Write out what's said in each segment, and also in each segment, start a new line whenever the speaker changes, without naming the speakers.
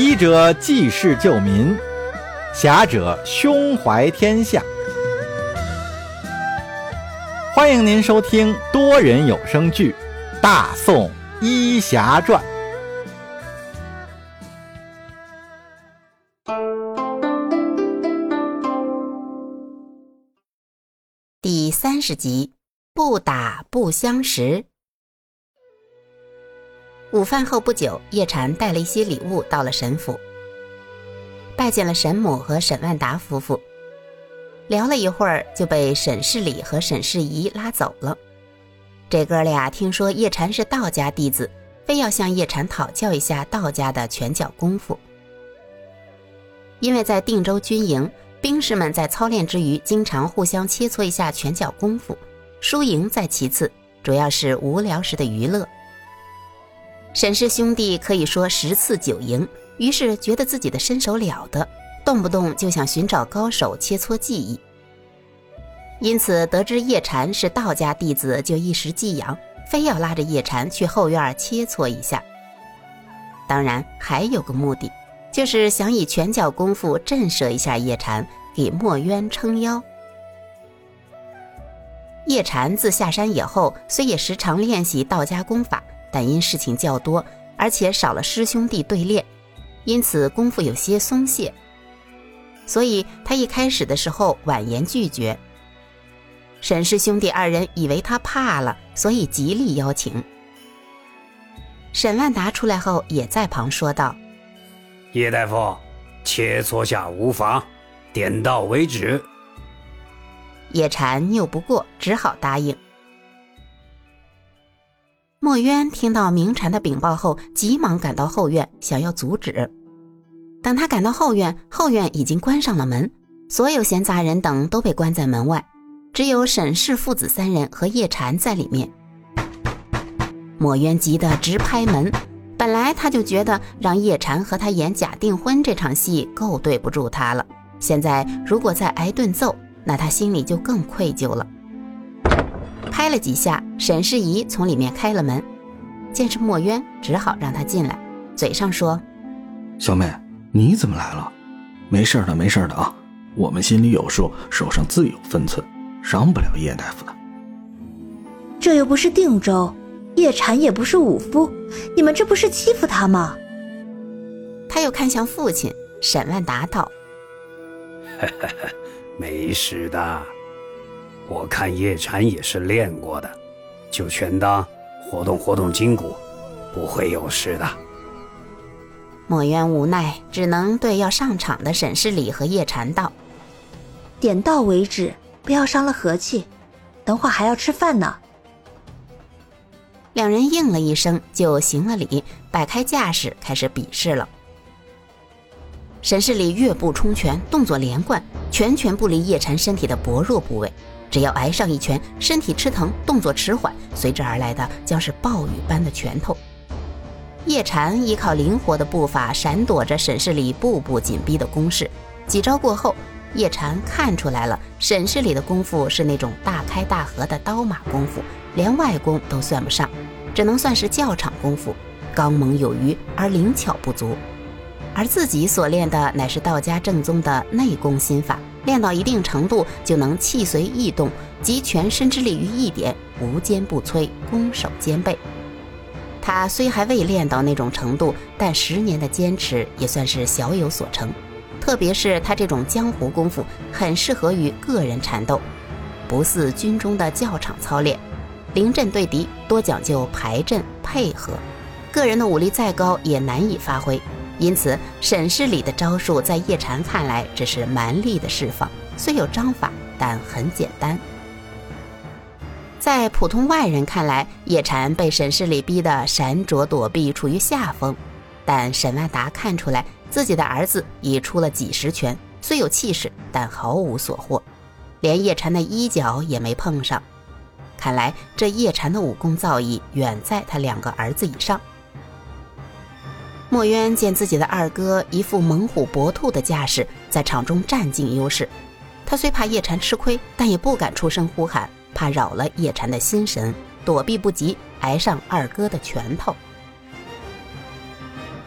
医者济世救民，侠者胸怀天下。欢迎您收听多人有声剧《大宋医侠传》
第三十集：不打不相识。午饭后不久，叶禅带了一些礼物到了沈府，拜见了沈母和沈万达夫妇。聊了一会儿，就被沈世礼和沈世仪拉走了。这哥俩听说叶禅是道家弟子，非要向叶禅讨教一下道家的拳脚功夫。因为在定州军营，兵士们在操练之余，经常互相切磋一下拳脚功夫，输赢在其次，主要是无聊时的娱乐。沈氏兄弟可以说十次九赢，于是觉得自己的身手了得，动不动就想寻找高手切磋技艺。因此得知叶禅是道家弟子，就一时寄养，非要拉着叶禅去后院切磋一下。当然还有个目的，就是想以拳脚功夫震慑一下叶禅，给墨渊撑腰。叶禅自下山以后，虽也时常练习道家功法。但因事情较多，而且少了师兄弟对练，因此功夫有些松懈。所以他一开始的时候婉言拒绝。沈氏兄弟二人以为他怕了，所以极力邀请。沈万达出来后也在旁说道：“
叶大夫，切磋下无妨，点到为止。”
叶禅拗不过，只好答应。墨渊听到明禅的禀报后，急忙赶到后院，想要阻止。等他赶到后院，后院已经关上了门，所有闲杂人等都被关在门外，只有沈氏父子三人和叶禅在里面。墨渊急得直拍门，本来他就觉得让叶禅和他演假订婚这场戏够对不住他了，现在如果再挨顿揍，那他心里就更愧疚了。拍了几下，沈世仪从里面开了门，见是墨渊，只好让他进来，嘴上说：“
小妹，你怎么来了？没事的，没事的啊，我们心里有数，手上自有分寸，伤不了叶大夫的。
这又不是定州，叶禅也不是武夫，你们这不是欺负他吗？”
他又看向父亲沈万达道：“
没事的。”我看叶禅也是练过的，就全当活动活动筋骨，不会有事的。
墨渊无奈，只能对要上场的沈世礼和叶禅道：“
点到为止，不要伤了和气。等会还要吃饭呢。”
两人应了一声，就行了礼，摆开架势，开始比试了。沈世礼跃步冲拳，动作连贯，拳拳不离叶禅身体的薄弱部位。只要挨上一拳，身体吃疼，动作迟缓，随之而来的将是暴雨般的拳头。叶禅依靠灵活的步伐闪躲着沈世礼步步紧逼的攻势。几招过后，叶禅看出来了，沈世礼的功夫是那种大开大合的刀马功夫，连外功都算不上，只能算是教场功夫，刚猛有余而灵巧不足。而自己所练的乃是道家正宗的内功心法。练到一定程度，就能气随意动，集全身之力于一点，无坚不摧，攻守兼备。他虽还未练到那种程度，但十年的坚持也算是小有所成。特别是他这种江湖功夫，很适合于个人缠斗，不似军中的教场操练，临阵对敌多讲究排阵配合，个人的武力再高也难以发挥。因此，沈世礼的招数在叶禅看来只是蛮力的释放，虽有章法，但很简单。在普通外人看来，叶禅被沈世礼逼得闪躲躲避，处于下风。但沈万达看出来，自己的儿子已出了几十拳，虽有气势，但毫无所获，连叶禅的衣角也没碰上。看来这叶禅的武功造诣远在他两个儿子以上。墨渊见自己的二哥一副猛虎搏兔的架势，在场中占尽优势。他虽怕叶禅吃亏，但也不敢出声呼喊，怕扰了叶禅的心神，躲避不及，挨上二哥的拳头。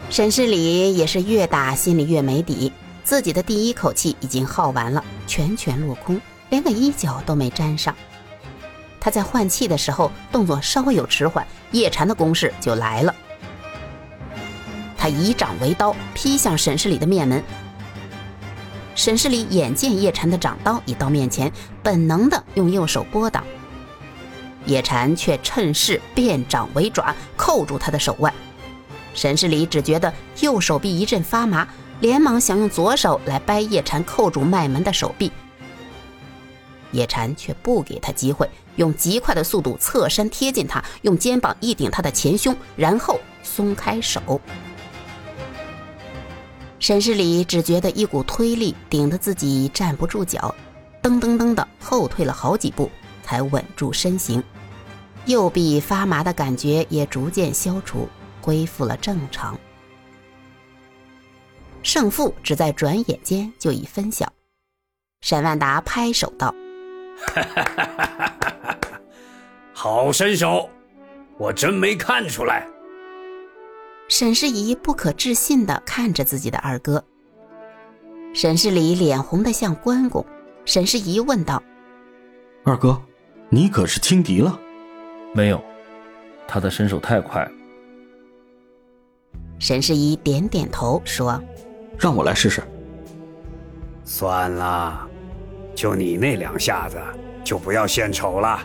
沈世礼也是越打心里越没底，自己的第一口气已经耗完了，拳拳落空，连个衣角都没沾上。他在换气的时候动作稍有迟缓，叶禅的攻势就来了。他以掌为刀，劈向沈世礼的面门。沈世礼眼见叶禅的掌刀已到面前，本能的用右手拨挡，叶禅却趁势变掌为爪，扣住他的手腕。沈世礼只觉得右手臂一阵发麻，连忙想用左手来掰叶禅扣住脉门的手臂。叶禅却不给他机会，用极快的速度侧身贴近他，用肩膀一顶他的前胸，然后松开手。沈世礼只觉得一股推力顶得自己站不住脚，噔噔噔的后退了好几步，才稳住身形。右臂发麻的感觉也逐渐消除，恢复了正常。胜负只在转眼间就已分晓。沈万达拍手道。
好身手，我真没看出来。
沈世仪不可置信地看着自己的二哥。沈世礼脸红得像关公。沈世仪问道：“
二哥，你可是轻敌了？”“
没有，他的身手太快。”
沈世仪点点头说：“
让我来试试。”
算了。就你那两下子，就不要献丑了。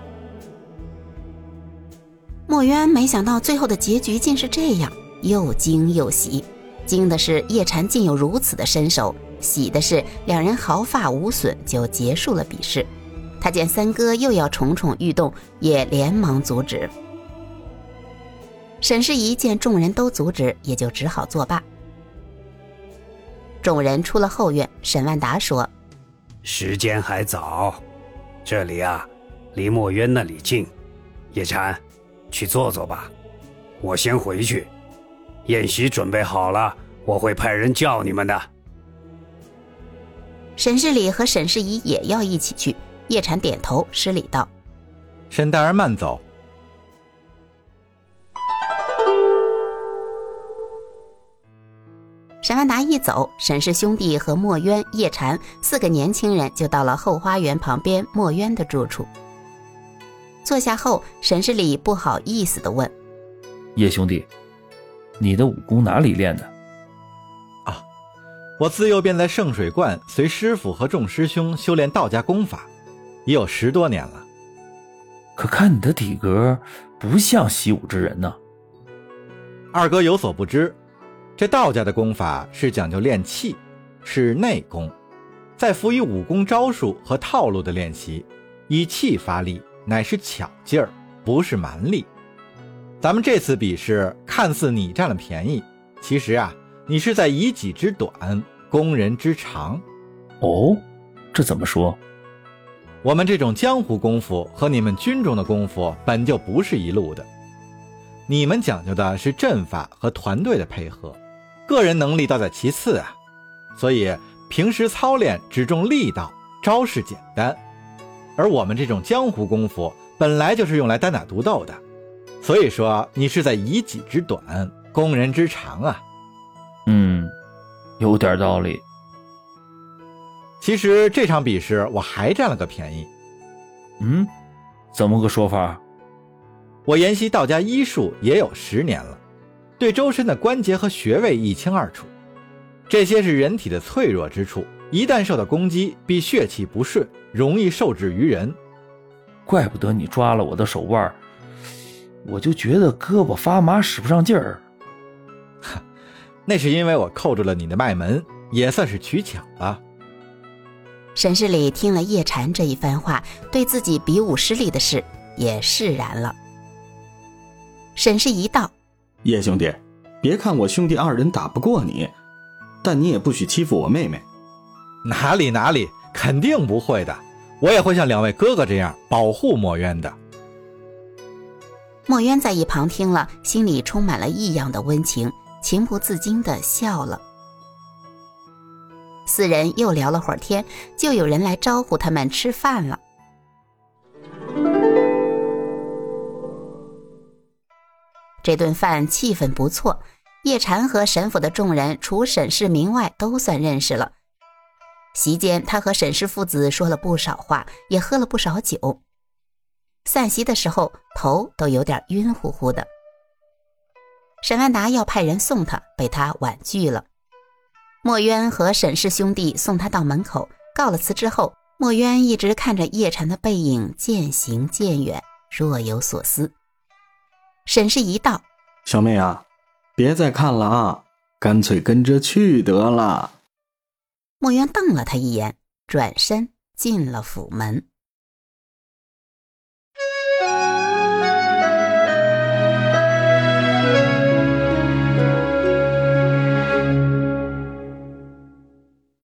墨渊没想到最后的结局竟是这样，又惊又喜。惊的是叶禅竟有如此的身手，喜的是两人毫发无损就结束了比试。他见三哥又要蠢蠢欲动，也连忙阻止。沈世仪见众人都阻止，也就只好作罢。众人出了后院，沈万达说。
时间还早，这里啊，离墨渊那里近。叶禅，去坐坐吧，我先回去。宴席准备好了，我会派人叫你们的。
沈世礼和沈世仪也要一起去。叶禅点头施礼道：“
沈大人慢走。”
沈万达一走，沈氏兄弟和墨渊、叶禅四个年轻人就到了后花园旁边墨渊的住处。坐下后，沈世礼不好意思地问：“
叶兄弟，你的武功哪里练的？”“
啊，我自幼便在圣水观随师傅和众师兄修炼道家功法，已有十多年了。
可看你的体格，不像习武之人呢。”
二哥有所不知。这道家的功法是讲究练气，是内功，在辅以武功招数和套路的练习，以气发力乃是巧劲儿，不是蛮力。咱们这次比试看似你占了便宜，其实啊，你是在以己之短攻人之长。
哦，这怎么说？
我们这种江湖功夫和你们军中的功夫本就不是一路的，你们讲究的是阵法和团队的配合。个人能力倒在其次啊，所以平时操练只重力道，招式简单。而我们这种江湖功夫本来就是用来单打独斗的，所以说你是在以己之短攻人之长啊。
嗯，有点道理。
其实这场比试我还占了个便宜。
嗯，怎么个说法？
我研习道家医术也有十年了。对周身的关节和穴位一清二楚，这些是人体的脆弱之处，一旦受到攻击，必血气不顺，容易受制于人。
怪不得你抓了我的手腕，我就觉得胳膊发麻，使不上劲儿。
哈，那是因为我扣住了你的脉门，也算是取巧了。
沈世礼听了叶禅这一番话，对自己比武失利的事也释然了。沈氏一道。
叶兄弟，别看我兄弟二人打不过你，但你也不许欺负我妹妹。
哪里哪里，肯定不会的。我也会像两位哥哥这样保护墨渊的。
墨渊在一旁听了，心里充满了异样的温情，情不自禁的笑了。四人又聊了会儿天，就有人来招呼他们吃饭了。这顿饭气氛不错，叶禅和沈府的众人，除沈氏名外，都算认识了。席间，他和沈氏父子说了不少话，也喝了不少酒。散席的时候，头都有点晕乎乎的。沈万达要派人送他，被他婉拒了。墨渊和沈氏兄弟送他到门口，告了辞之后，墨渊一直看着叶禅的背影渐行渐远，若有所思。沈氏一道：“
小妹啊，别再看了啊，干脆跟着去得了。”
墨渊瞪了他一眼，转身进了府门。